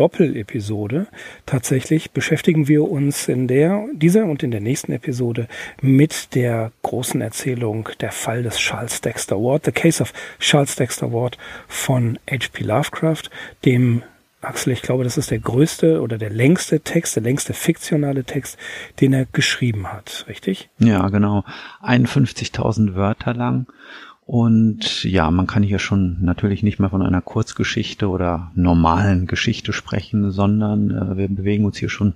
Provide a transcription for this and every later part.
Doppelepisode. Tatsächlich beschäftigen wir uns in der, dieser und in der nächsten Episode mit der großen Erzählung Der Fall des Charles Dexter Ward, The Case of Charles Dexter Ward von H.P. Lovecraft, dem Axel, ich glaube, das ist der größte oder der längste Text, der längste fiktionale Text, den er geschrieben hat, richtig? Ja, genau. 51.000 Wörter lang. Und ja, man kann hier schon natürlich nicht mehr von einer Kurzgeschichte oder normalen Geschichte sprechen, sondern äh, wir bewegen uns hier schon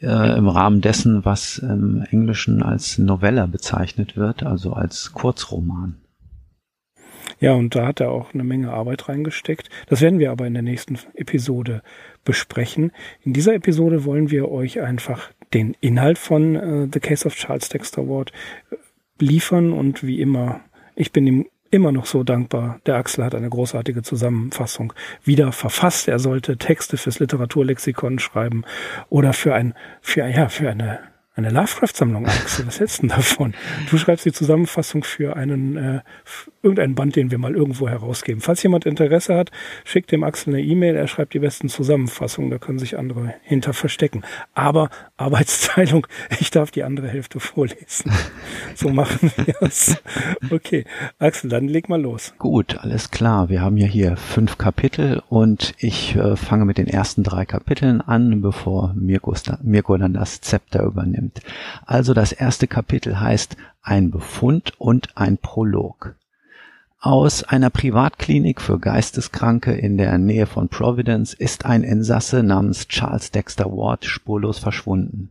äh, im Rahmen dessen, was im Englischen als Novella bezeichnet wird, also als Kurzroman. Ja, und da hat er auch eine Menge Arbeit reingesteckt. Das werden wir aber in der nächsten Episode besprechen. In dieser Episode wollen wir euch einfach den Inhalt von äh, The Case of Charles Dexter Ward äh, liefern und wie immer, ich bin ihm immer noch so dankbar. Der Axel hat eine großartige Zusammenfassung wieder verfasst. Er sollte Texte fürs Literaturlexikon schreiben oder für ein, für, ja, für eine eine Lovecraft-Sammlung, Axel. Was hältst du davon? Du schreibst die Zusammenfassung für einen äh, irgendeinen Band, den wir mal irgendwo herausgeben. Falls jemand Interesse hat, schickt dem Axel eine E-Mail. Er schreibt die besten Zusammenfassungen. Da können sich andere hinter verstecken. Aber Arbeitsteilung, ich darf die andere Hälfte vorlesen. So machen wir es. Okay, Axel, dann leg mal los. Gut, alles klar. Wir haben ja hier fünf Kapitel und ich äh, fange mit den ersten drei Kapiteln an, bevor Mirko, Mirko dann das Zepter übernimmt nimmt. Also das erste Kapitel heißt Ein Befund und ein Prolog. Aus einer Privatklinik für Geisteskranke in der Nähe von Providence ist ein Insasse namens Charles Dexter Ward spurlos verschwunden.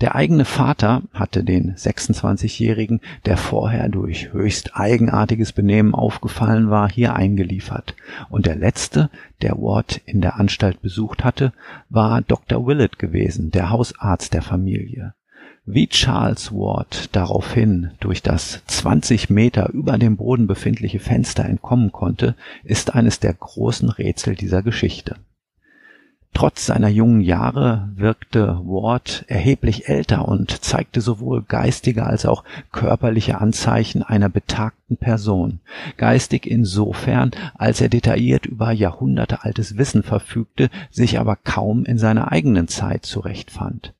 Der eigene Vater hatte den 26-Jährigen, der vorher durch höchst eigenartiges Benehmen aufgefallen war, hier eingeliefert. Und der letzte, der Ward in der Anstalt besucht hatte, war Dr. Willett gewesen, der Hausarzt der Familie. Wie Charles Ward daraufhin durch das 20 Meter über dem Boden befindliche Fenster entkommen konnte, ist eines der großen Rätsel dieser Geschichte. Trotz seiner jungen Jahre wirkte Ward erheblich älter und zeigte sowohl geistige als auch körperliche Anzeichen einer betagten Person. Geistig insofern, als er detailliert über jahrhundertealtes Wissen verfügte, sich aber kaum in seiner eigenen Zeit zurechtfand.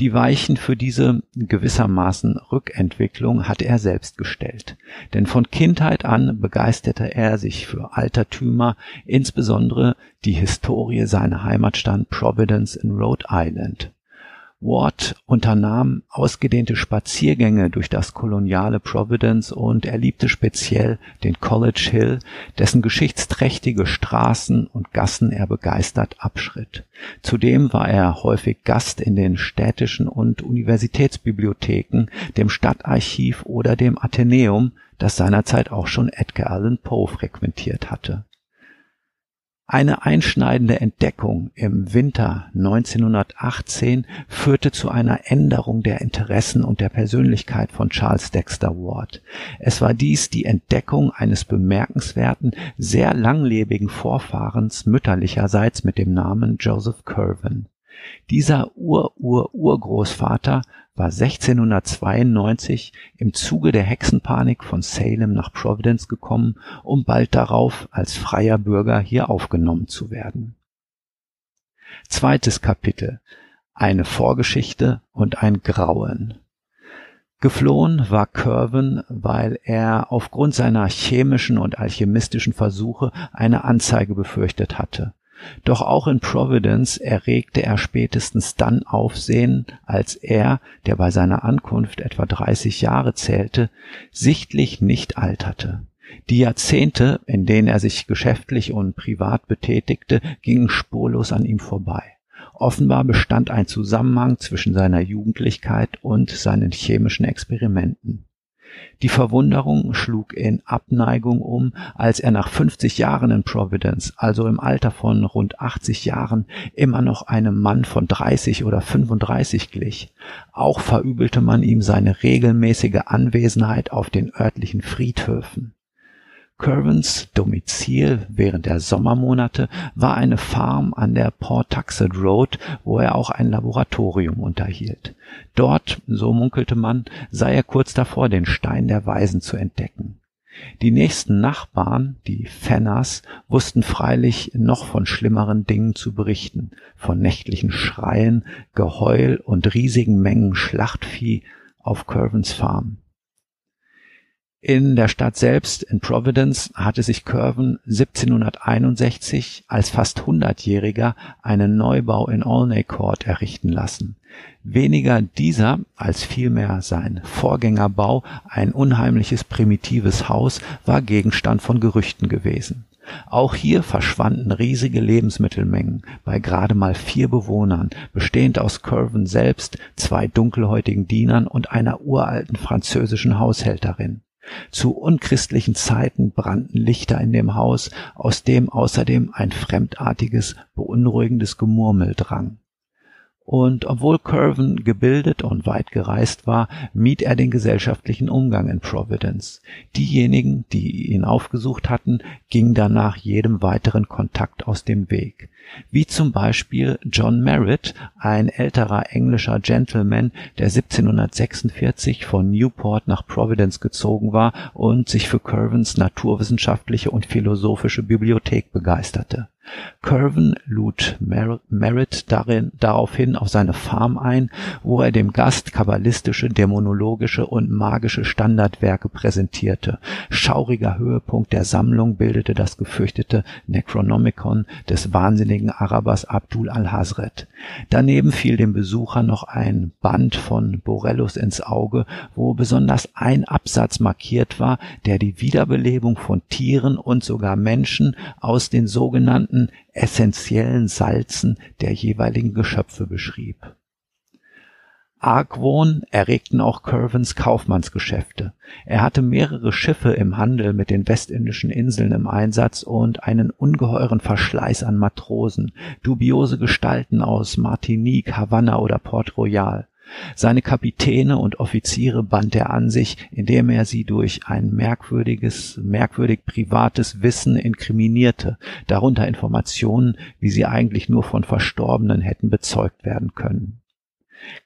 Die Weichen für diese gewissermaßen Rückentwicklung hatte er selbst gestellt, denn von Kindheit an begeisterte er sich für Altertümer, insbesondere die Historie seiner Heimatstadt Providence in Rhode Island Ward unternahm ausgedehnte Spaziergänge durch das koloniale Providence und er liebte speziell den College Hill, dessen geschichtsträchtige Straßen und Gassen er begeistert abschritt. Zudem war er häufig Gast in den städtischen und Universitätsbibliotheken, dem Stadtarchiv oder dem Athenäum, das seinerzeit auch schon Edgar Allan Poe frequentiert hatte eine einschneidende Entdeckung im Winter 1918 führte zu einer Änderung der Interessen und der Persönlichkeit von Charles Dexter Ward. Es war dies die Entdeckung eines bemerkenswerten, sehr langlebigen Vorfahrens mütterlicherseits mit dem Namen Joseph Curwen. Dieser Ur-Ur-Urgroßvater war 1692 im Zuge der Hexenpanik von Salem nach Providence gekommen, um bald darauf als freier Bürger hier aufgenommen zu werden. Zweites Kapitel Eine Vorgeschichte und ein Grauen Geflohen war Curwen, weil er aufgrund seiner chemischen und alchemistischen Versuche eine Anzeige befürchtet hatte. Doch auch in Providence erregte er spätestens dann Aufsehen, als er, der bei seiner Ankunft etwa 30 Jahre zählte, sichtlich nicht alterte. Die Jahrzehnte, in denen er sich geschäftlich und privat betätigte, gingen spurlos an ihm vorbei. Offenbar bestand ein Zusammenhang zwischen seiner Jugendlichkeit und seinen chemischen Experimenten. Die Verwunderung schlug in Abneigung um, als er nach 50 Jahren in Providence, also im Alter von rund 80 Jahren, immer noch einem Mann von 30 oder 35 glich. Auch verübelte man ihm seine regelmäßige Anwesenheit auf den örtlichen Friedhöfen. Curvens Domizil während der Sommermonate war eine Farm an der Pawtuxet Road, wo er auch ein Laboratorium unterhielt. Dort, so munkelte man, sei er kurz davor, den Stein der Weisen zu entdecken. Die nächsten Nachbarn, die Fenners, wussten freilich noch von schlimmeren Dingen zu berichten, von nächtlichen Schreien, Geheul und riesigen Mengen Schlachtvieh auf Curvens Farm. In der Stadt selbst, in Providence, hatte sich Curven 1761 als fast hundertjähriger einen Neubau in Olney Court errichten lassen. Weniger dieser als vielmehr sein Vorgängerbau, ein unheimliches primitives Haus, war Gegenstand von Gerüchten gewesen. Auch hier verschwanden riesige Lebensmittelmengen bei gerade mal vier Bewohnern, bestehend aus Curven selbst, zwei dunkelhäutigen Dienern und einer uralten französischen Haushälterin. Zu unchristlichen Zeiten brannten Lichter in dem Haus, aus dem außerdem ein fremdartiges, beunruhigendes Gemurmel drang. Und obwohl Curven gebildet und weit gereist war, mied er den gesellschaftlichen Umgang in Providence. Diejenigen, die ihn aufgesucht hatten, gingen danach jedem weiteren Kontakt aus dem Weg wie zum Beispiel John Merritt, ein älterer englischer Gentleman, der 1746 von Newport nach Providence gezogen war und sich für Curvens naturwissenschaftliche und philosophische Bibliothek begeisterte Curwen lud Merritt darin, daraufhin auf seine Farm ein, wo er dem Gast kabbalistische, dämonologische und magische Standardwerke präsentierte. Schauriger Höhepunkt der Sammlung bildete das gefürchtete Necronomicon des wahnsinnigen Arabers Abdul al-Hazret. Daneben fiel dem Besucher noch ein Band von Borellus ins Auge, wo besonders ein Absatz markiert war, der die Wiederbelebung von Tieren und sogar Menschen aus den sogenannten essentiellen Salzen der jeweiligen Geschöpfe beschrieb. Argwohn erregten auch Curvens Kaufmannsgeschäfte. Er hatte mehrere Schiffe im Handel mit den westindischen Inseln im Einsatz und einen ungeheuren Verschleiß an Matrosen, dubiose Gestalten aus Martinique, Havanna oder Port Royal. Seine Kapitäne und Offiziere band er an sich, indem er sie durch ein merkwürdiges, merkwürdig privates Wissen inkriminierte, darunter Informationen, wie sie eigentlich nur von Verstorbenen hätten bezeugt werden können.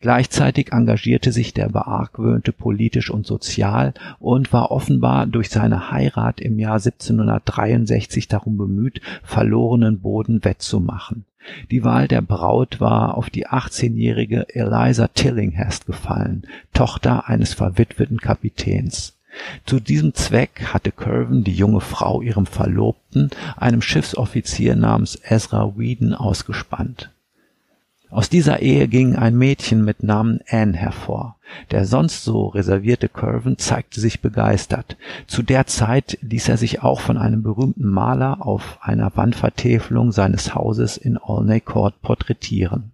Gleichzeitig engagierte sich der Beargwöhnte politisch und sozial und war offenbar durch seine Heirat im Jahr 1763 darum bemüht, verlorenen Boden wettzumachen die Wahl der Braut war auf die 18-jährige Eliza Tillinghast gefallen, Tochter eines verwitweten Kapitäns. Zu diesem Zweck hatte Curven die junge Frau ihrem Verlobten, einem Schiffsoffizier namens Ezra Whedon, ausgespannt aus dieser Ehe ging ein Mädchen mit Namen Anne hervor. Der sonst so reservierte Curven zeigte sich begeistert. Zu der Zeit ließ er sich auch von einem berühmten Maler auf einer Wandvertäfelung seines Hauses in Olney Court porträtieren.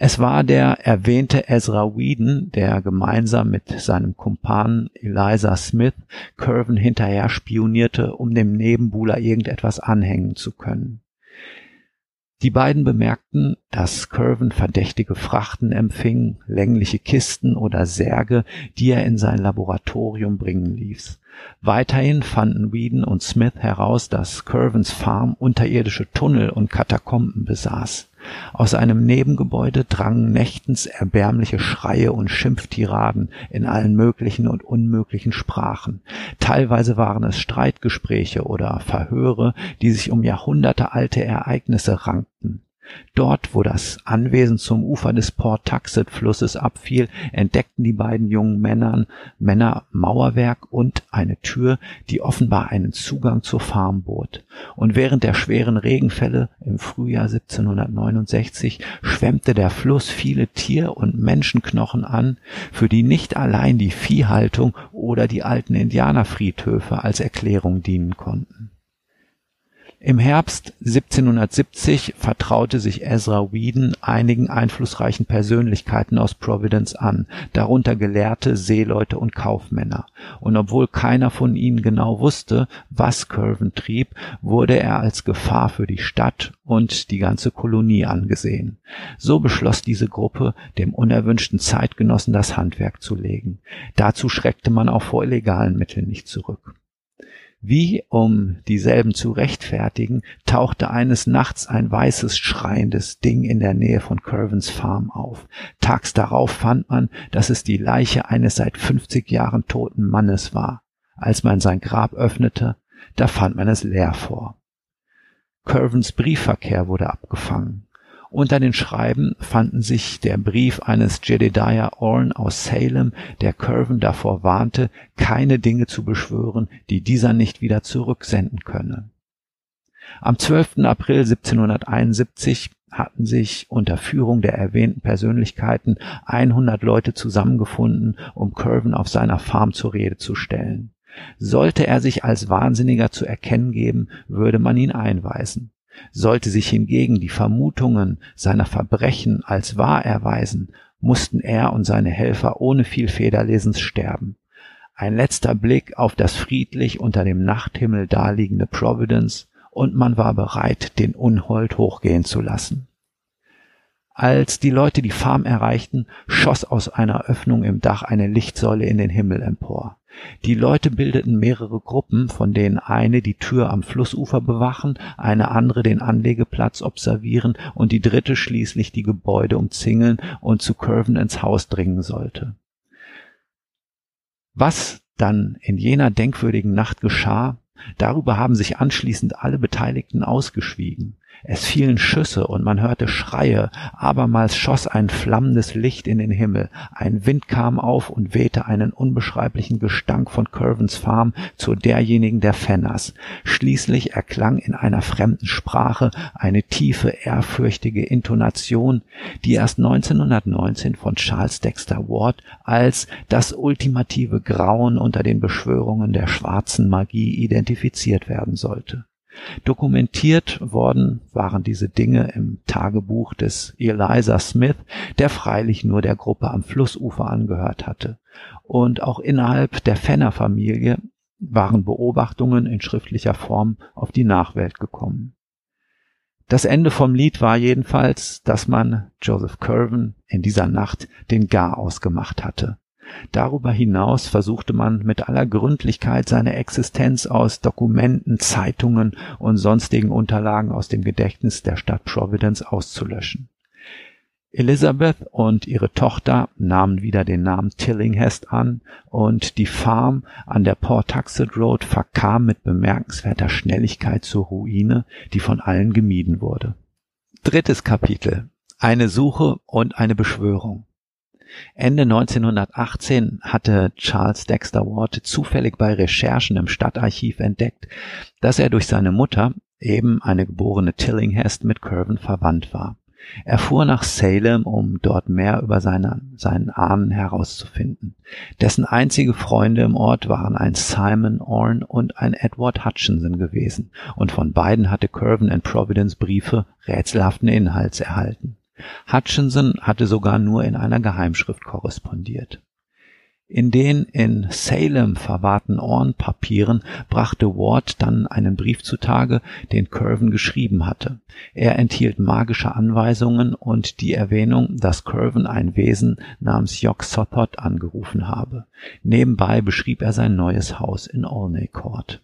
Es war der erwähnte Ezra Whedon, der gemeinsam mit seinem Kumpan Eliza Smith Curven hinterher spionierte, um dem Nebenbuhler irgendetwas anhängen zu können. Die beiden bemerkten, dass Curven verdächtige Frachten empfing, längliche Kisten oder Särge, die er in sein Laboratorium bringen ließ. Weiterhin fanden Whedon und Smith heraus, dass Curvens Farm unterirdische Tunnel und Katakomben besaß. Aus einem Nebengebäude drangen nächtens erbärmliche Schreie und Schimpftiraden in allen möglichen und unmöglichen Sprachen. Teilweise waren es Streitgespräche oder Verhöre, die sich um jahrhundertealte Ereignisse rankten. Dort, wo das Anwesen zum Ufer des Port-Taxet-Flusses abfiel, entdeckten die beiden jungen Männern, Männer Mauerwerk und eine Tür, die offenbar einen Zugang zur Farm bot. Und während der schweren Regenfälle im Frühjahr 1769 schwemmte der Fluss viele Tier- und Menschenknochen an, für die nicht allein die Viehhaltung oder die alten Indianerfriedhöfe als Erklärung dienen konnten. Im Herbst 1770 vertraute sich Ezra Whedon einigen einflussreichen Persönlichkeiten aus Providence an, darunter Gelehrte, Seeleute und Kaufmänner, und obwohl keiner von ihnen genau wusste, was Curwen trieb, wurde er als Gefahr für die Stadt und die ganze Kolonie angesehen. So beschloss diese Gruppe, dem unerwünschten Zeitgenossen das Handwerk zu legen. Dazu schreckte man auch vor illegalen Mitteln nicht zurück. Wie, um dieselben zu rechtfertigen, tauchte eines Nachts ein weißes, schreiendes Ding in der Nähe von Curvens Farm auf. Tags darauf fand man, dass es die Leiche eines seit 50 Jahren toten Mannes war. Als man sein Grab öffnete, da fand man es leer vor. Curvens Briefverkehr wurde abgefangen. Unter den Schreiben fanden sich der Brief eines Jedediah Orne aus Salem, der Curven davor warnte, keine Dinge zu beschwören, die dieser nicht wieder zurücksenden könne. Am 12. April 1771 hatten sich unter Führung der erwähnten Persönlichkeiten 100 Leute zusammengefunden, um Curven auf seiner Farm zur Rede zu stellen. Sollte er sich als Wahnsinniger zu erkennen geben, würde man ihn einweisen. Sollte sich hingegen die Vermutungen seiner Verbrechen als wahr erweisen, mussten er und seine Helfer ohne viel Federlesens sterben. Ein letzter Blick auf das friedlich unter dem Nachthimmel daliegende Providence, und man war bereit, den Unhold hochgehen zu lassen. Als die Leute die Farm erreichten, schoss aus einer Öffnung im Dach eine Lichtsäule in den Himmel empor. Die Leute bildeten mehrere Gruppen, von denen eine die Tür am Flussufer bewachen, eine andere den Anlegeplatz observieren und die dritte schließlich die Gebäude umzingeln und zu Curven ins Haus dringen sollte. Was dann in jener denkwürdigen Nacht geschah, darüber haben sich anschließend alle Beteiligten ausgeschwiegen. Es fielen Schüsse und man hörte Schreie, abermals schoss ein flammendes Licht in den Himmel, ein Wind kam auf und wehte einen unbeschreiblichen Gestank von Curvens Farm zu derjenigen der Fenners. Schließlich erklang in einer fremden Sprache eine tiefe, ehrfürchtige Intonation, die erst 1919 von Charles Dexter Ward als das ultimative Grauen unter den Beschwörungen der schwarzen Magie identifiziert werden sollte. Dokumentiert worden waren diese Dinge im Tagebuch des Eliza Smith, der freilich nur der Gruppe am Flussufer angehört hatte. Und auch innerhalb der Fenner-Familie waren Beobachtungen in schriftlicher Form auf die Nachwelt gekommen. Das Ende vom Lied war jedenfalls, dass man Joseph Curven in dieser Nacht den Garaus gemacht hatte. Darüber hinaus versuchte man mit aller Gründlichkeit seine Existenz aus Dokumenten, Zeitungen und sonstigen Unterlagen aus dem Gedächtnis der Stadt Providence auszulöschen. Elizabeth und ihre Tochter nahmen wieder den Namen Tillinghast an und die Farm an der Pawtuxet Road verkam mit bemerkenswerter Schnelligkeit zur Ruine, die von allen gemieden wurde. Drittes Kapitel. Eine Suche und eine Beschwörung. Ende 1918 hatte Charles Dexter Ward zufällig bei Recherchen im Stadtarchiv entdeckt, dass er durch seine Mutter, eben eine geborene Tillinghast, mit Curven verwandt war. Er fuhr nach Salem, um dort mehr über seine, seinen Ahnen herauszufinden. Dessen einzige Freunde im Ort waren ein Simon Orne und ein Edward Hutchinson gewesen, und von beiden hatte Curven in Providence Briefe rätselhaften Inhalts erhalten. Hutchinson hatte sogar nur in einer Geheimschrift korrespondiert. In den in Salem verwahrten Ohrenpapieren brachte Ward dann einen Brief zutage, den Curven geschrieben hatte. Er enthielt magische Anweisungen und die Erwähnung, dass Curven ein Wesen namens Yog Sothoth angerufen habe. Nebenbei beschrieb er sein neues Haus in Olney Court.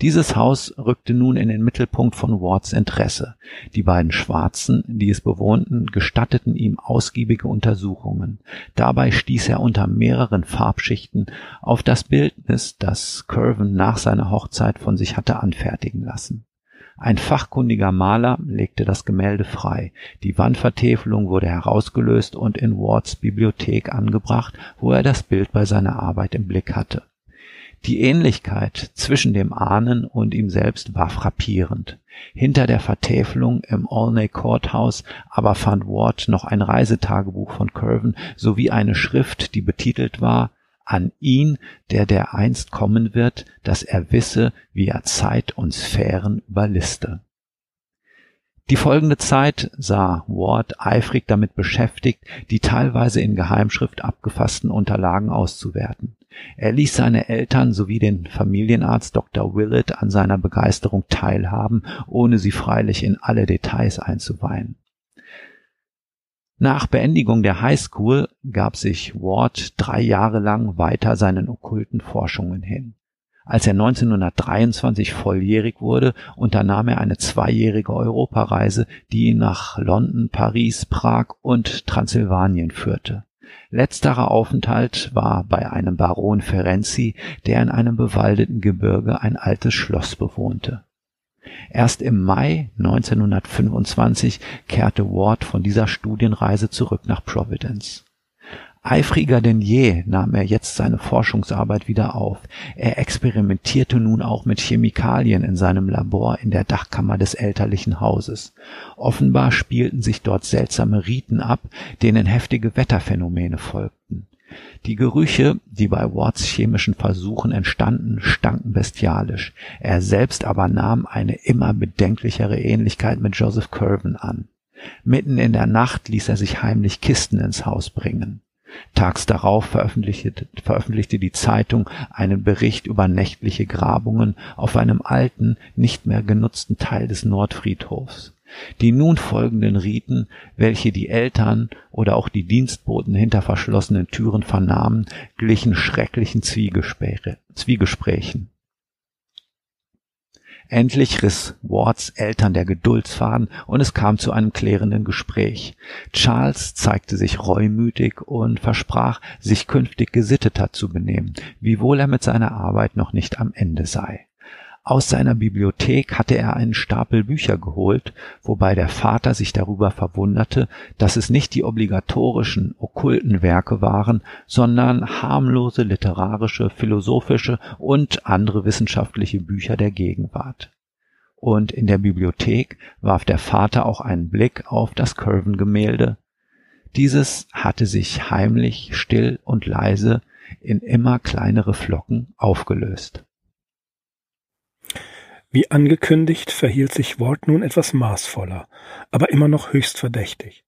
Dieses Haus rückte nun in den Mittelpunkt von Wards Interesse. Die beiden Schwarzen, die es bewohnten, gestatteten ihm ausgiebige Untersuchungen. Dabei stieß er unter mehreren Farbschichten auf das Bildnis, das Curven nach seiner Hochzeit von sich hatte anfertigen lassen. Ein fachkundiger Maler legte das Gemälde frei. Die Wandvertäfelung wurde herausgelöst und in Wards Bibliothek angebracht, wo er das Bild bei seiner Arbeit im Blick hatte. Die Ähnlichkeit zwischen dem Ahnen und ihm selbst war frappierend. Hinter der Vertäfelung im Olney Courthouse aber fand Ward noch ein Reisetagebuch von Curven sowie eine Schrift, die betitelt war an ihn, der dereinst kommen wird, dass er wisse, wie er Zeit und Sphären überliste. Die folgende Zeit sah Ward eifrig damit beschäftigt, die teilweise in Geheimschrift abgefassten Unterlagen auszuwerten. Er ließ seine Eltern sowie den Familienarzt Dr. Willett an seiner Begeisterung teilhaben, ohne sie freilich in alle Details einzuweihen. Nach Beendigung der High School gab sich Ward drei Jahre lang weiter seinen okkulten Forschungen hin. Als er 1923 volljährig wurde, unternahm er eine zweijährige Europareise, die ihn nach London, Paris, Prag und Transsilvanien führte. Letzterer Aufenthalt war bei einem Baron Ferenzi, der in einem bewaldeten Gebirge ein altes Schloss bewohnte. Erst im Mai 1925 kehrte Ward von dieser Studienreise zurück nach Providence. Eifriger denn je nahm er jetzt seine Forschungsarbeit wieder auf. Er experimentierte nun auch mit Chemikalien in seinem Labor in der Dachkammer des elterlichen Hauses. Offenbar spielten sich dort seltsame Riten ab, denen heftige Wetterphänomene folgten. Die Gerüche, die bei Wards chemischen Versuchen entstanden, stanken bestialisch. Er selbst aber nahm eine immer bedenklichere Ähnlichkeit mit Joseph Curven an. Mitten in der Nacht ließ er sich heimlich Kisten ins Haus bringen. Tags darauf veröffentlichte, veröffentlichte die Zeitung einen Bericht über nächtliche Grabungen auf einem alten, nicht mehr genutzten Teil des Nordfriedhofs. Die nun folgenden Riten, welche die Eltern oder auch die Dienstboten hinter verschlossenen Türen vernahmen, glichen schrecklichen Zwiegesprächen. Endlich riss Wards Eltern der Geduldsfaden und es kam zu einem klärenden Gespräch. Charles zeigte sich reumütig und versprach, sich künftig gesitteter zu benehmen, wiewohl er mit seiner Arbeit noch nicht am Ende sei. Aus seiner Bibliothek hatte er einen Stapel Bücher geholt, wobei der Vater sich darüber verwunderte, dass es nicht die obligatorischen okkulten Werke waren, sondern harmlose literarische, philosophische und andere wissenschaftliche Bücher der Gegenwart. Und in der Bibliothek warf der Vater auch einen Blick auf das Curven-Gemälde. Dieses hatte sich heimlich, still und leise in immer kleinere Flocken aufgelöst. Wie angekündigt verhielt sich Ward nun etwas maßvoller, aber immer noch höchst verdächtig.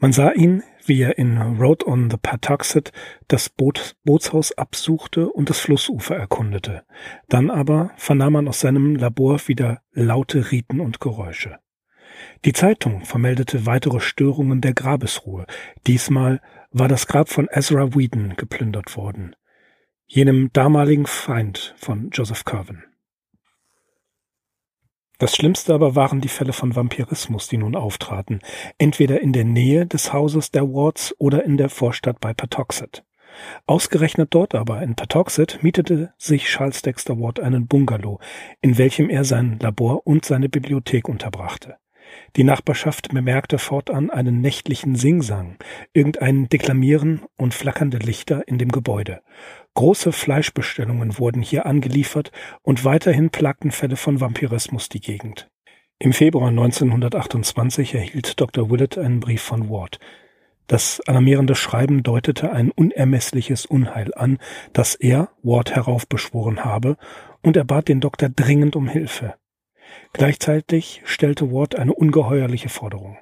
Man sah ihn, wie er in Road on the Patuxent das Boot, Bootshaus absuchte und das Flussufer erkundete. Dann aber vernahm man aus seinem Labor wieder laute Riten und Geräusche. Die Zeitung vermeldete weitere Störungen der Grabesruhe. Diesmal war das Grab von Ezra Whedon geplündert worden, jenem damaligen Feind von Joseph Curwen. Das Schlimmste aber waren die Fälle von Vampirismus, die nun auftraten, entweder in der Nähe des Hauses der Wards oder in der Vorstadt bei Patuxet. Ausgerechnet dort aber, in Patuxet, mietete sich Charles Dexter Ward einen Bungalow, in welchem er sein Labor und seine Bibliothek unterbrachte. Die Nachbarschaft bemerkte fortan einen nächtlichen Singsang, irgendein Deklamieren und flackernde Lichter in dem Gebäude. Große Fleischbestellungen wurden hier angeliefert und weiterhin plagten Fälle von Vampirismus die Gegend. Im Februar 1928 erhielt Dr. Willett einen Brief von Ward. Das alarmierende Schreiben deutete ein unermessliches Unheil an, das er, Ward, heraufbeschworen habe, und er bat den Doktor dringend um Hilfe. Gleichzeitig stellte Ward eine ungeheuerliche Forderung.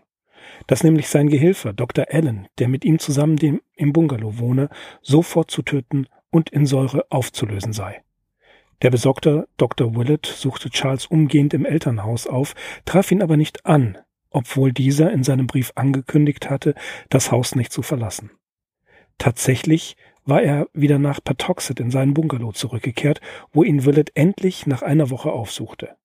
Dass nämlich sein Gehilfe, Dr. Allen, der mit ihm zusammen dem, im Bungalow wohne, sofort zu töten und in Säure aufzulösen sei. Der besorgte Dr. Willett suchte Charles umgehend im Elternhaus auf, traf ihn aber nicht an, obwohl dieser in seinem Brief angekündigt hatte, das Haus nicht zu verlassen. Tatsächlich war er wieder nach Patuxet in seinen Bungalow zurückgekehrt, wo ihn Willett endlich nach einer Woche aufsuchte.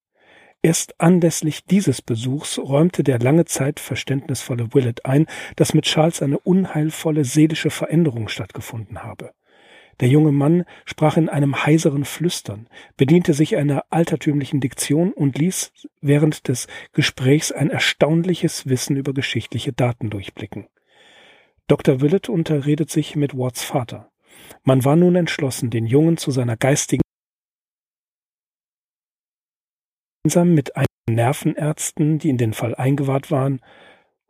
Erst anlässlich dieses Besuchs räumte der lange Zeit verständnisvolle Willett ein, dass mit Charles eine unheilvolle seelische Veränderung stattgefunden habe. Der junge Mann sprach in einem heiseren Flüstern, bediente sich einer altertümlichen Diktion und ließ während des Gesprächs ein erstaunliches Wissen über geschichtliche Daten durchblicken. Dr. Willett unterredet sich mit Watts Vater. Man war nun entschlossen, den Jungen zu seiner geistigen gemeinsam mit einigen Nervenärzten, die in den Fall eingewahrt waren,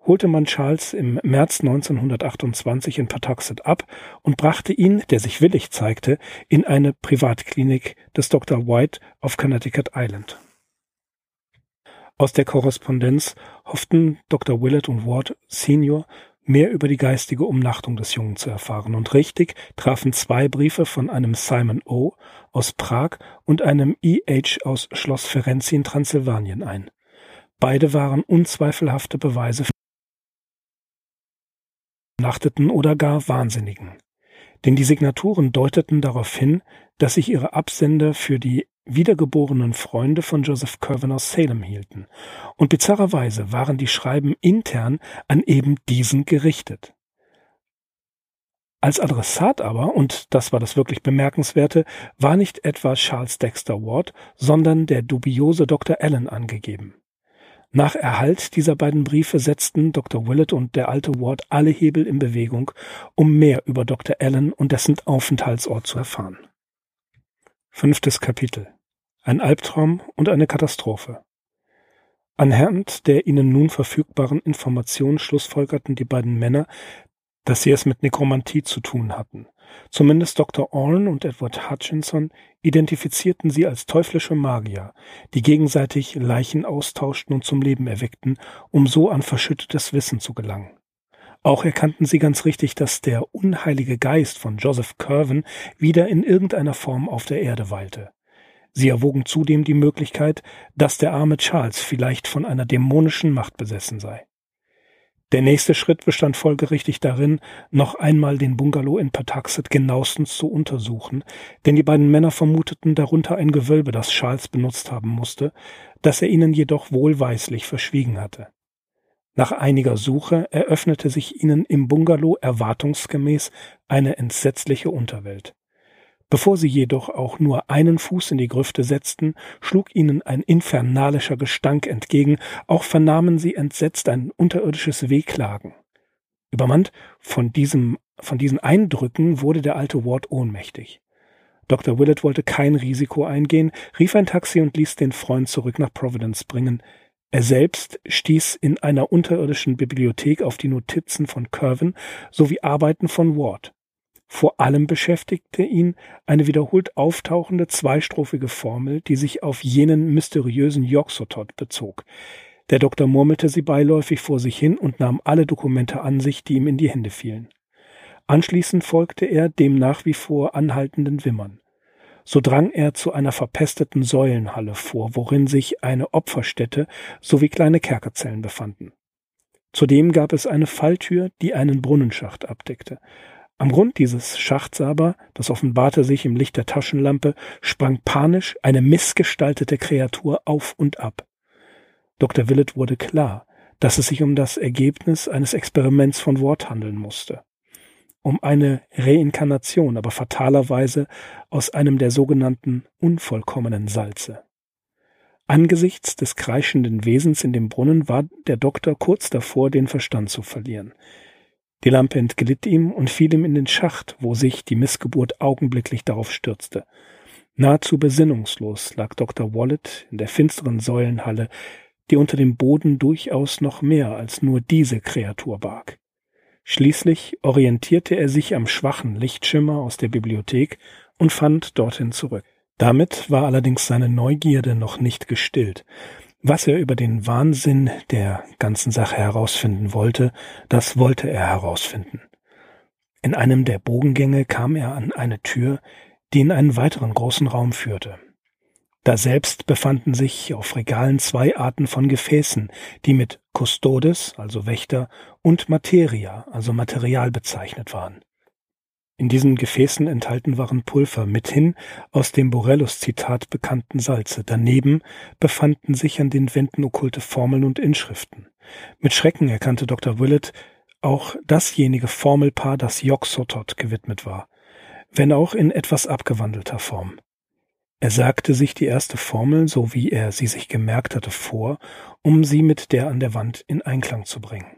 holte man Charles im März 1928 in Patuxent ab und brachte ihn, der sich willig zeigte, in eine Privatklinik des Dr. White auf Connecticut Island. Aus der Korrespondenz hofften Dr. Willett und Ward Senior mehr über die geistige Umnachtung des Jungen zu erfahren, und richtig trafen zwei Briefe von einem Simon O. aus Prag und einem E. H. aus Schloss Ferenzi in Transsilvanien ein. Beide waren unzweifelhafte Beweise für Umnachteten oder gar Wahnsinnigen. Denn die Signaturen deuteten darauf hin, dass sich ihre Absender für die wiedergeborenen Freunde von Joseph Curwen aus Salem hielten, und bizarrerweise waren die Schreiben intern an eben diesen gerichtet. Als Adressat aber, und das war das wirklich Bemerkenswerte, war nicht etwa Charles Dexter Ward, sondern der dubiose Dr. Allen angegeben. Nach Erhalt dieser beiden Briefe setzten Dr. Willett und der alte Ward alle Hebel in Bewegung, um mehr über Dr. Allen und dessen Aufenthaltsort zu erfahren. Fünftes Kapitel ein Albtraum und eine Katastrophe. Anhand der ihnen nun verfügbaren Informationen schlussfolgerten die beiden Männer, dass sie es mit Nekromantie zu tun hatten. Zumindest Dr. Orne und Edward Hutchinson identifizierten sie als teuflische Magier, die gegenseitig Leichen austauschten und zum Leben erweckten, um so an verschüttetes Wissen zu gelangen. Auch erkannten sie ganz richtig, dass der unheilige Geist von Joseph Curwen wieder in irgendeiner Form auf der Erde weilte. Sie erwogen zudem die Möglichkeit, dass der arme Charles vielleicht von einer dämonischen Macht besessen sei. Der nächste Schritt bestand folgerichtig darin, noch einmal den Bungalow in Patuxet genauestens zu untersuchen, denn die beiden Männer vermuteten darunter ein Gewölbe, das Charles benutzt haben musste, das er ihnen jedoch wohlweislich verschwiegen hatte. Nach einiger Suche eröffnete sich ihnen im Bungalow erwartungsgemäß eine entsetzliche Unterwelt. Bevor sie jedoch auch nur einen Fuß in die Grüfte setzten, schlug ihnen ein infernalischer Gestank entgegen, auch vernahmen sie entsetzt ein unterirdisches Wehklagen. Übermannt von diesem, von diesen Eindrücken wurde der alte Ward ohnmächtig. Dr. Willett wollte kein Risiko eingehen, rief ein Taxi und ließ den Freund zurück nach Providence bringen. Er selbst stieß in einer unterirdischen Bibliothek auf die Notizen von Curwen sowie Arbeiten von Ward. Vor allem beschäftigte ihn eine wiederholt auftauchende zweistrophige Formel, die sich auf jenen mysteriösen Yoxotot bezog. Der Doktor murmelte sie beiläufig vor sich hin und nahm alle Dokumente an sich, die ihm in die Hände fielen. Anschließend folgte er dem nach wie vor anhaltenden Wimmern. So drang er zu einer verpesteten Säulenhalle vor, worin sich eine Opferstätte sowie kleine Kerkerzellen befanden. Zudem gab es eine Falltür, die einen Brunnenschacht abdeckte. Am Grund dieses Schachts aber, das offenbarte sich im Licht der Taschenlampe, sprang panisch eine missgestaltete Kreatur auf und ab. Dr. Willett wurde klar, dass es sich um das Ergebnis eines Experiments von Wort handeln musste. Um eine Reinkarnation, aber fatalerweise aus einem der sogenannten unvollkommenen Salze. Angesichts des kreischenden Wesens in dem Brunnen war der Doktor kurz davor, den Verstand zu verlieren. Die Lampe entglitt ihm und fiel ihm in den Schacht, wo sich die Missgeburt augenblicklich darauf stürzte. Nahezu besinnungslos lag Dr. Wallet in der finsteren Säulenhalle, die unter dem Boden durchaus noch mehr als nur diese Kreatur barg. Schließlich orientierte er sich am schwachen Lichtschimmer aus der Bibliothek und fand dorthin zurück. Damit war allerdings seine Neugierde noch nicht gestillt. Was er über den Wahnsinn der ganzen Sache herausfinden wollte, das wollte er herausfinden. In einem der Bogengänge kam er an eine Tür, die in einen weiteren großen Raum führte. Daselbst befanden sich auf Regalen zwei Arten von Gefäßen, die mit Custodes, also Wächter, und Materia, also Material bezeichnet waren. In diesen Gefäßen enthalten waren Pulver mithin aus dem Borellus-Zitat bekannten Salze. Daneben befanden sich an den Wänden okkulte Formeln und Inschriften. Mit Schrecken erkannte Dr. Willett auch dasjenige Formelpaar, das Yog-Sothoth gewidmet war, wenn auch in etwas abgewandelter Form. Er sagte sich die erste Formel, so wie er sie sich gemerkt hatte, vor, um sie mit der an der Wand in Einklang zu bringen.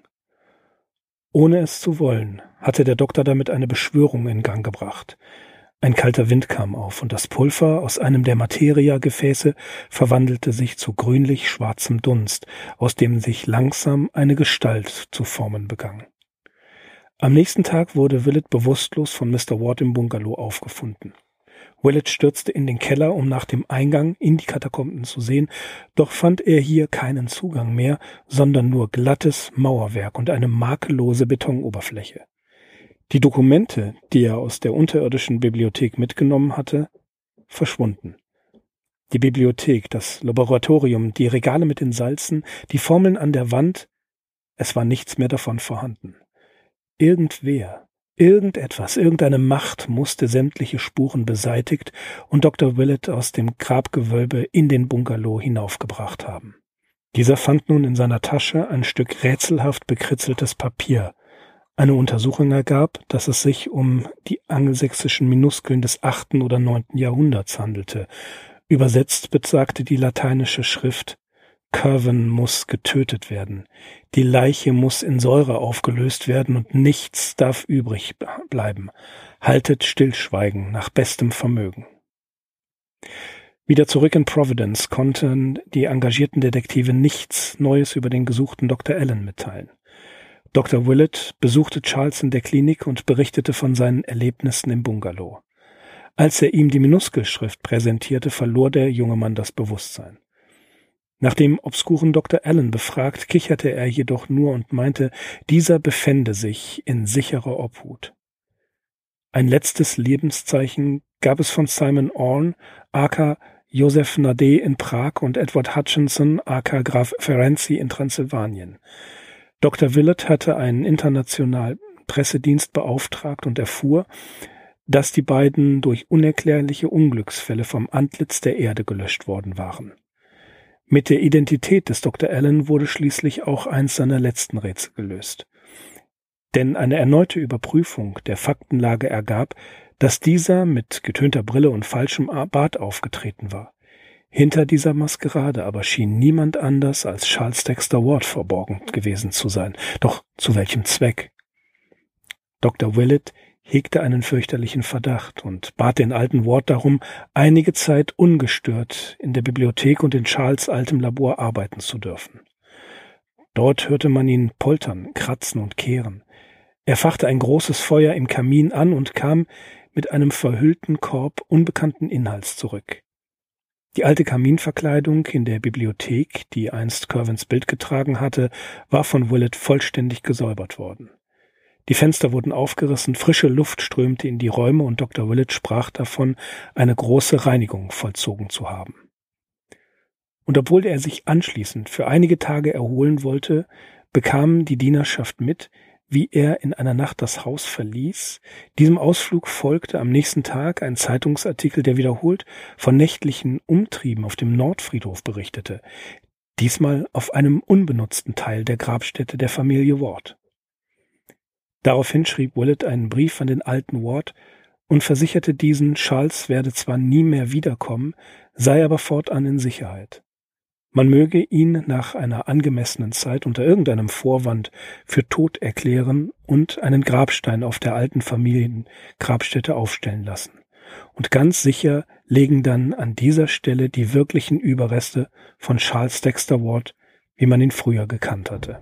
Ohne es zu wollen, hatte der Doktor damit eine Beschwörung in Gang gebracht. Ein kalter Wind kam auf, und das Pulver aus einem der Materiagefäße verwandelte sich zu grünlich schwarzem Dunst, aus dem sich langsam eine Gestalt zu formen begann. Am nächsten Tag wurde Willett bewusstlos von Mr. Ward im Bungalow aufgefunden. Willett stürzte in den Keller, um nach dem Eingang in die Katakomben zu sehen, doch fand er hier keinen Zugang mehr, sondern nur glattes Mauerwerk und eine makellose Betonoberfläche. Die Dokumente, die er aus der unterirdischen Bibliothek mitgenommen hatte, verschwunden. Die Bibliothek, das Laboratorium, die Regale mit den Salzen, die Formeln an der Wand, es war nichts mehr davon vorhanden. Irgendwer, irgendetwas, irgendeine Macht musste sämtliche Spuren beseitigt und Dr. Willett aus dem Grabgewölbe in den Bungalow hinaufgebracht haben. Dieser fand nun in seiner Tasche ein Stück rätselhaft bekritzeltes Papier, eine Untersuchung ergab, dass es sich um die angelsächsischen Minuskeln des achten oder neunten Jahrhunderts handelte. Übersetzt besagte die lateinische Schrift Curven muss getötet werden. Die Leiche muss in Säure aufgelöst werden und nichts darf übrig bleiben. Haltet Stillschweigen nach bestem Vermögen. Wieder zurück in Providence konnten die engagierten Detektive nichts Neues über den gesuchten Dr. Allen mitteilen. Dr. Willett besuchte Charles in der Klinik und berichtete von seinen Erlebnissen im Bungalow. Als er ihm die Minuskelschrift präsentierte, verlor der junge Mann das Bewusstsein. Nach dem obskuren Dr. Allen befragt, kicherte er jedoch nur und meinte, dieser befände sich in sicherer Obhut. Ein letztes Lebenszeichen gab es von Simon Orne, aka Joseph Nade in Prag und Edward Hutchinson, aka Graf Ferenzi in Transsilvanien. Dr. Willett hatte einen internationalen Pressedienst beauftragt und erfuhr, dass die beiden durch unerklärliche Unglücksfälle vom Antlitz der Erde gelöscht worden waren. Mit der Identität des Dr. Allen wurde schließlich auch eins seiner letzten Rätsel gelöst. Denn eine erneute Überprüfung der Faktenlage ergab, dass dieser mit getönter Brille und falschem Bart aufgetreten war. Hinter dieser Maskerade aber schien niemand anders als Charles Dexter Ward verborgen gewesen zu sein. Doch zu welchem Zweck? Dr. Willett hegte einen fürchterlichen Verdacht und bat den alten Ward darum, einige Zeit ungestört in der Bibliothek und in Charles altem Labor arbeiten zu dürfen. Dort hörte man ihn poltern, kratzen und kehren. Er fachte ein großes Feuer im Kamin an und kam mit einem verhüllten Korb unbekannten Inhalts zurück. Die alte Kaminverkleidung in der Bibliothek, die einst Curvins Bild getragen hatte, war von Willett vollständig gesäubert worden. Die Fenster wurden aufgerissen, frische Luft strömte in die Räume und Dr. Willett sprach davon, eine große Reinigung vollzogen zu haben. Und obwohl er sich anschließend für einige Tage erholen wollte, bekam die Dienerschaft mit, wie er in einer Nacht das Haus verließ. Diesem Ausflug folgte am nächsten Tag ein Zeitungsartikel, der wiederholt von nächtlichen Umtrieben auf dem Nordfriedhof berichtete, diesmal auf einem unbenutzten Teil der Grabstätte der Familie Ward. Daraufhin schrieb Willett einen Brief an den alten Ward und versicherte diesen, Charles werde zwar nie mehr wiederkommen, sei aber fortan in Sicherheit. Man möge ihn nach einer angemessenen Zeit unter irgendeinem Vorwand für tot erklären und einen Grabstein auf der alten Familiengrabstätte aufstellen lassen. Und ganz sicher legen dann an dieser Stelle die wirklichen Überreste von Charles Dexter Ward, wie man ihn früher gekannt hatte.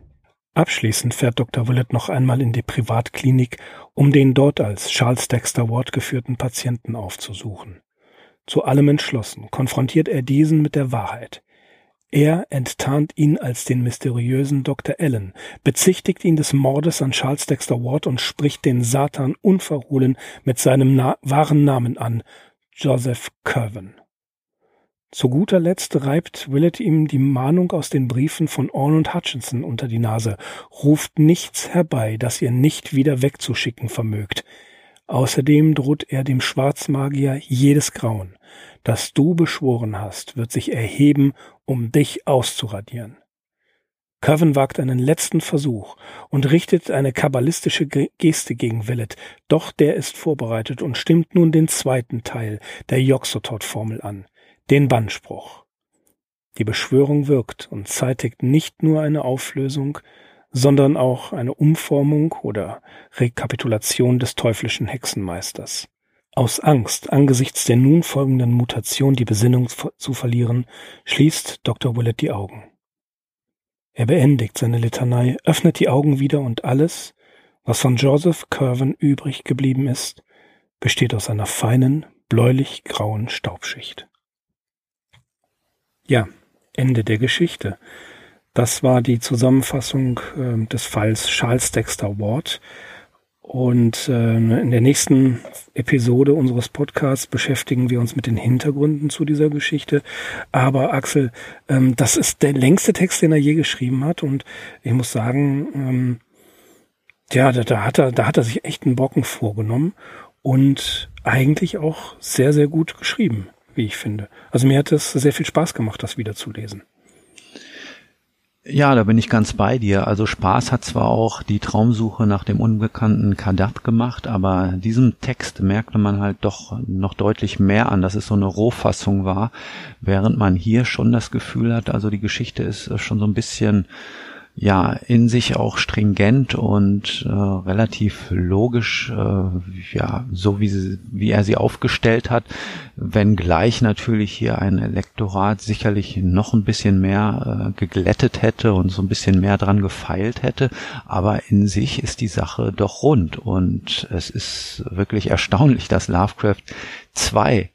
Abschließend fährt Dr. Willett noch einmal in die Privatklinik, um den dort als Charles Dexter Ward geführten Patienten aufzusuchen. Zu allem entschlossen konfrontiert er diesen mit der Wahrheit. Er enttarnt ihn als den mysteriösen Dr. Allen, bezichtigt ihn des Mordes an Charles Dexter Ward und spricht den Satan unverhohlen mit seinem Na wahren Namen an, Joseph Curwen. Zu guter Letzt reibt Willett ihm die Mahnung aus den Briefen von Orne und Hutchinson unter die Nase. Ruft nichts herbei, das ihr nicht wieder wegzuschicken vermögt. Außerdem droht er dem Schwarzmagier jedes Grauen, das du beschworen hast, wird sich erheben, um dich auszuradieren. Coven wagt einen letzten Versuch und richtet eine kabbalistische Geste gegen Willett, doch der ist vorbereitet und stimmt nun den zweiten Teil der Yoxotot-Formel an den Bannspruch. Die Beschwörung wirkt und zeitigt nicht nur eine Auflösung, sondern auch eine Umformung oder Rekapitulation des teuflischen Hexenmeisters. Aus Angst, angesichts der nun folgenden Mutation die Besinnung zu verlieren, schließt Dr. Willett die Augen. Er beendigt seine Litanei, öffnet die Augen wieder und alles, was von Joseph Curwen übrig geblieben ist, besteht aus einer feinen, bläulich-grauen Staubschicht. Ja, Ende der Geschichte. Das war die Zusammenfassung äh, des Falls Charles Dexter Ward und äh, in der nächsten Episode unseres Podcasts beschäftigen wir uns mit den Hintergründen zu dieser Geschichte. Aber Axel, ähm, das ist der längste Text, den er je geschrieben hat. Und ich muss sagen, ähm, ja, da, da, hat er, da hat er sich echt einen Bocken vorgenommen und eigentlich auch sehr, sehr gut geschrieben, wie ich finde. Also mir hat es sehr viel Spaß gemacht, das wieder zu lesen. Ja, da bin ich ganz bei dir. Also Spaß hat zwar auch die Traumsuche nach dem unbekannten Kadat gemacht, aber diesem Text merkte man halt doch noch deutlich mehr an, dass es so eine Rohfassung war, während man hier schon das Gefühl hat, also die Geschichte ist schon so ein bisschen ja in sich auch stringent und äh, relativ logisch, äh, ja, so wie, sie, wie er sie aufgestellt hat, wenngleich natürlich hier ein Elektorat sicherlich noch ein bisschen mehr äh, geglättet hätte und so ein bisschen mehr dran gefeilt hätte, aber in sich ist die Sache doch rund. Und es ist wirklich erstaunlich, dass Lovecraft zwei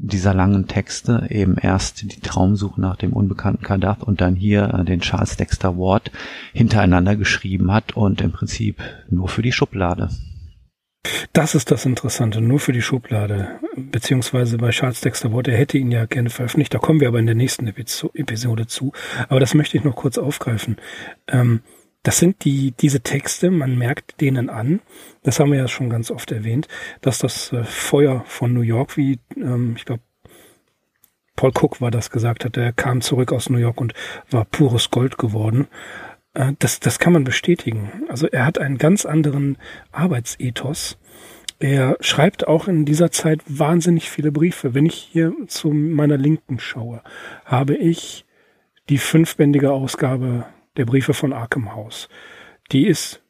dieser langen Texte eben erst die Traumsuche nach dem unbekannten Kadath und dann hier äh, den Charles Dexter Ward hintereinander geschrieben hat und im Prinzip nur für die Schublade. Das ist das Interessante, nur für die Schublade, beziehungsweise bei Charles Dexter Ward, er hätte ihn ja gerne veröffentlicht, da kommen wir aber in der nächsten Episode zu, aber das möchte ich noch kurz aufgreifen. Ähm, das sind die, diese Texte, man merkt denen an, das haben wir ja schon ganz oft erwähnt, dass das äh, Feuer von New York, wie ähm, ich glaube, Paul Cook war das gesagt hat, er kam zurück aus New York und war pures Gold geworden. Äh, das, das kann man bestätigen. Also er hat einen ganz anderen Arbeitsethos. Er schreibt auch in dieser Zeit wahnsinnig viele Briefe. Wenn ich hier zu meiner Linken schaue, habe ich die fünfbändige Ausgabe der Briefe von Arkham House. Die ist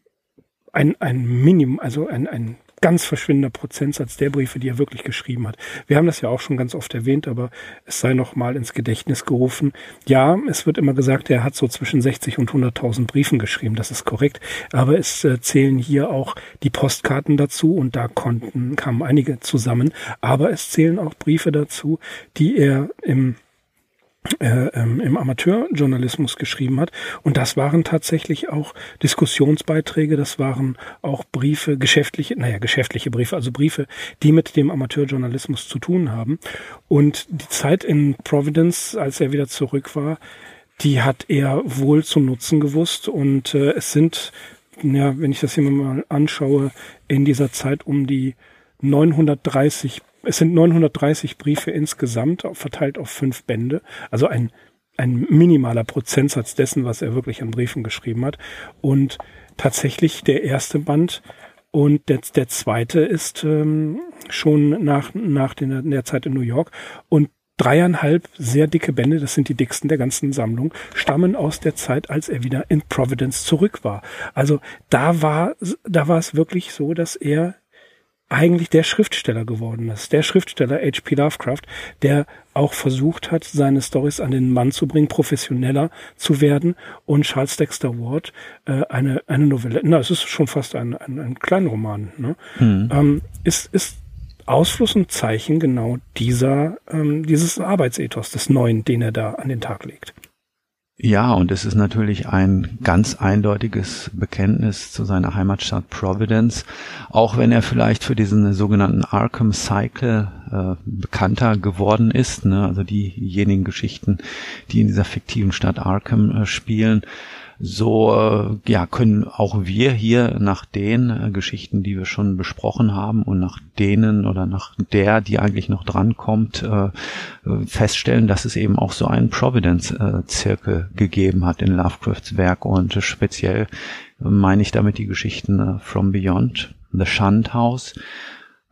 ein, ein Minimum, also ein, ein ganz verschwindender Prozentsatz der Briefe, die er wirklich geschrieben hat. Wir haben das ja auch schon ganz oft erwähnt, aber es sei noch mal ins Gedächtnis gerufen. Ja, es wird immer gesagt, er hat so zwischen 60 und 100.000 Briefen geschrieben. Das ist korrekt. Aber es äh, zählen hier auch die Postkarten dazu und da konnten, kamen einige zusammen. Aber es zählen auch Briefe dazu, die er im äh, ähm, im Amateurjournalismus geschrieben hat. Und das waren tatsächlich auch Diskussionsbeiträge, das waren auch Briefe, geschäftliche, naja, geschäftliche Briefe, also Briefe, die mit dem Amateurjournalismus zu tun haben. Und die Zeit in Providence, als er wieder zurück war, die hat er wohl zu nutzen gewusst. Und äh, es sind, ja, wenn ich das hier mal anschaue, in dieser Zeit um die 930 es sind 930 Briefe insgesamt, verteilt auf fünf Bände. Also ein, ein minimaler Prozentsatz dessen, was er wirklich an Briefen geschrieben hat. Und tatsächlich der erste Band und der, der zweite ist ähm, schon nach, nach den, der Zeit in New York. Und dreieinhalb sehr dicke Bände, das sind die dicksten der ganzen Sammlung, stammen aus der Zeit, als er wieder in Providence zurück war. Also da war, da war es wirklich so, dass er eigentlich der Schriftsteller geworden ist. Der Schriftsteller H.P. Lovecraft, der auch versucht hat, seine Stories an den Mann zu bringen, professioneller zu werden. Und Charles Dexter Ward äh, eine, eine Novelle, na, es ist schon fast ein, ein, ein Kleinroman, ne? Mhm. Ähm, ist, ist Ausfluss und Zeichen genau dieser, ähm, dieses Arbeitsethos des Neuen, den er da an den Tag legt. Ja, und es ist natürlich ein ganz eindeutiges Bekenntnis zu seiner Heimatstadt Providence, auch wenn er vielleicht für diesen sogenannten Arkham Cycle äh, bekannter geworden ist, ne? also diejenigen Geschichten, die in dieser fiktiven Stadt Arkham äh, spielen so äh, ja können auch wir hier nach den äh, Geschichten, die wir schon besprochen haben und nach denen oder nach der, die eigentlich noch drankommt, äh, feststellen, dass es eben auch so einen Providence-Zirkel gegeben hat in Lovecrafts Werk. Und speziell meine ich damit die Geschichten From Beyond, The Shunned House,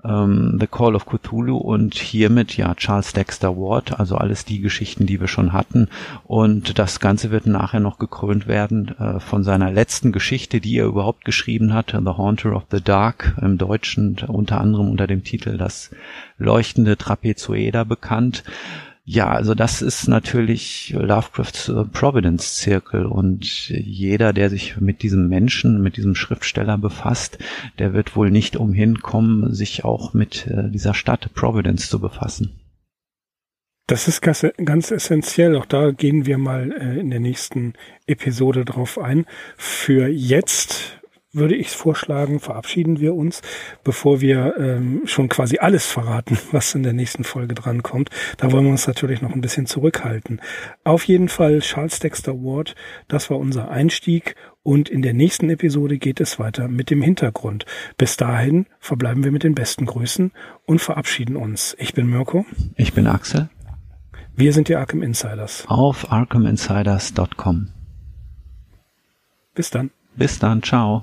ähm, The Call of Cthulhu und hiermit ja Charles Dexter Ward, also alles die Geschichten, die wir schon hatten. Und das Ganze wird nachher noch gekrönt werden äh, von seiner letzten Geschichte, die er überhaupt geschrieben hat, The Haunter of the Dark im Deutschen, unter anderem unter dem Titel Das leuchtende Trapezoeder bekannt. Ja, also das ist natürlich Lovecrafts äh, Providence-Zirkel und jeder, der sich mit diesem Menschen, mit diesem Schriftsteller befasst, der wird wohl nicht umhin kommen, sich auch mit äh, dieser Stadt Providence zu befassen. Das ist ganz, ganz essentiell. Auch da gehen wir mal äh, in der nächsten Episode drauf ein. Für jetzt würde ich vorschlagen, verabschieden wir uns, bevor wir ähm, schon quasi alles verraten, was in der nächsten Folge drankommt. Da wollen wir uns natürlich noch ein bisschen zurückhalten. Auf jeden Fall Charles Dexter Ward, das war unser Einstieg und in der nächsten Episode geht es weiter mit dem Hintergrund. Bis dahin verbleiben wir mit den besten Grüßen und verabschieden uns. Ich bin Mirko. Ich bin Axel. Wir sind die Arkham Insiders. Auf arkhaminsiders.com. Bis dann. Bis dann. Ciao.